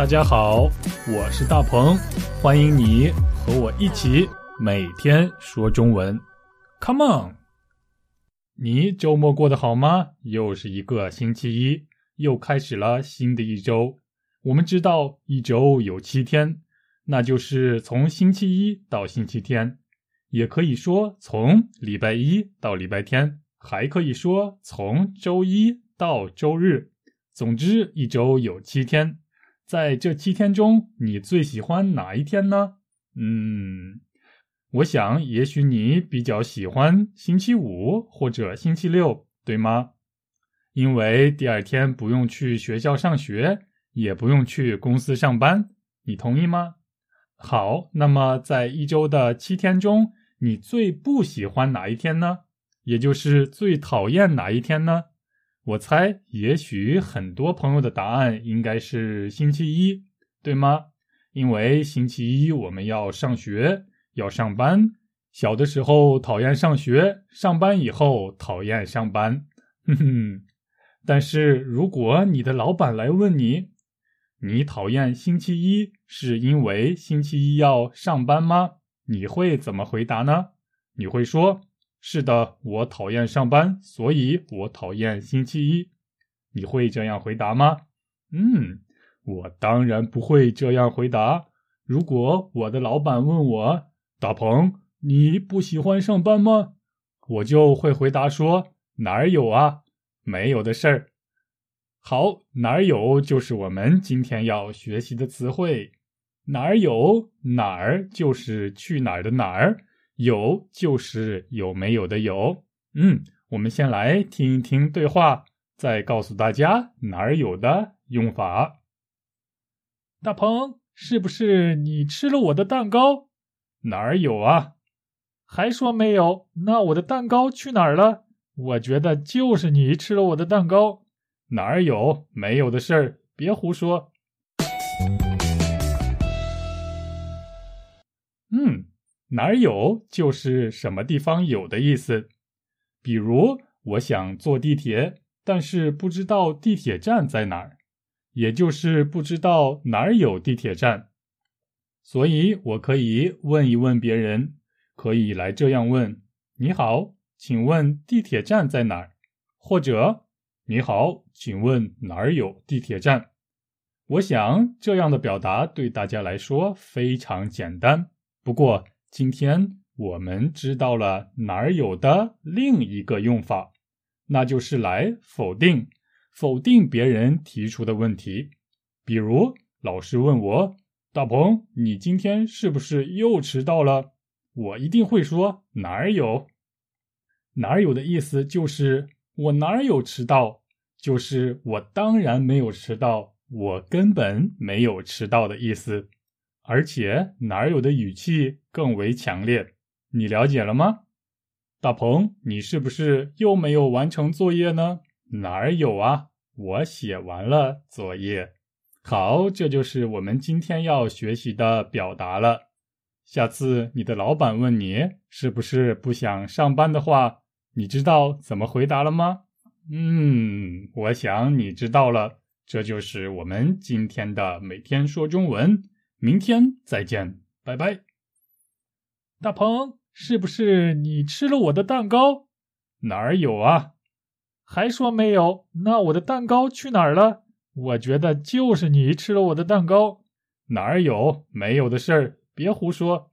大家好，我是大鹏，欢迎你和我一起每天说中文。Come on！你周末过得好吗？又是一个星期一，又开始了新的一周。我们知道一周有七天，那就是从星期一到星期天，也可以说从礼拜一到礼拜天，还可以说从周一到周日。总之，一周有七天。在这七天中，你最喜欢哪一天呢？嗯，我想也许你比较喜欢星期五或者星期六，对吗？因为第二天不用去学校上学，也不用去公司上班，你同意吗？好，那么在一周的七天中，你最不喜欢哪一天呢？也就是最讨厌哪一天呢？我猜，也许很多朋友的答案应该是星期一，对吗？因为星期一我们要上学，要上班。小的时候讨厌上学，上班以后讨厌上班。哼哼。但是如果你的老板来问你，你讨厌星期一是因为星期一要上班吗？你会怎么回答呢？你会说？是的，我讨厌上班，所以我讨厌星期一。你会这样回答吗？嗯，我当然不会这样回答。如果我的老板问我：“大鹏，你不喜欢上班吗？”我就会回答说：“哪儿有啊，没有的事儿。”好，哪儿有就是我们今天要学习的词汇。哪儿有哪儿就是去哪儿的哪儿。有就是有没有的有，嗯，我们先来听一听对话，再告诉大家哪儿有的用法。大鹏，是不是你吃了我的蛋糕？哪儿有啊？还说没有？那我的蛋糕去哪儿了？我觉得就是你吃了我的蛋糕。哪儿有？没有的事儿，别胡说。嗯。哪儿有就是什么地方有的意思。比如，我想坐地铁，但是不知道地铁站在哪儿，也就是不知道哪儿有地铁站。所以，我可以问一问别人，可以来这样问：“你好，请问地铁站在哪儿？”或者“你好，请问哪儿有地铁站？”我想这样的表达对大家来说非常简单。不过，今天我们知道了哪儿有的另一个用法，那就是来否定否定别人提出的问题。比如老师问我：“大鹏，你今天是不是又迟到了？”我一定会说：“哪儿有？哪儿有的意思就是我哪儿有迟到，就是我当然没有迟到，我根本没有迟到的意思。”而且哪儿有的语气更为强烈，你了解了吗？大鹏，你是不是又没有完成作业呢？哪儿有啊？我写完了作业。好，这就是我们今天要学习的表达了。下次你的老板问你是不是不想上班的话，你知道怎么回答了吗？嗯，我想你知道了。这就是我们今天的每天说中文。明天再见，拜拜。大鹏，是不是你吃了我的蛋糕？哪儿有啊？还说没有？那我的蛋糕去哪儿了？我觉得就是你吃了我的蛋糕。哪儿有？没有的事儿，别胡说。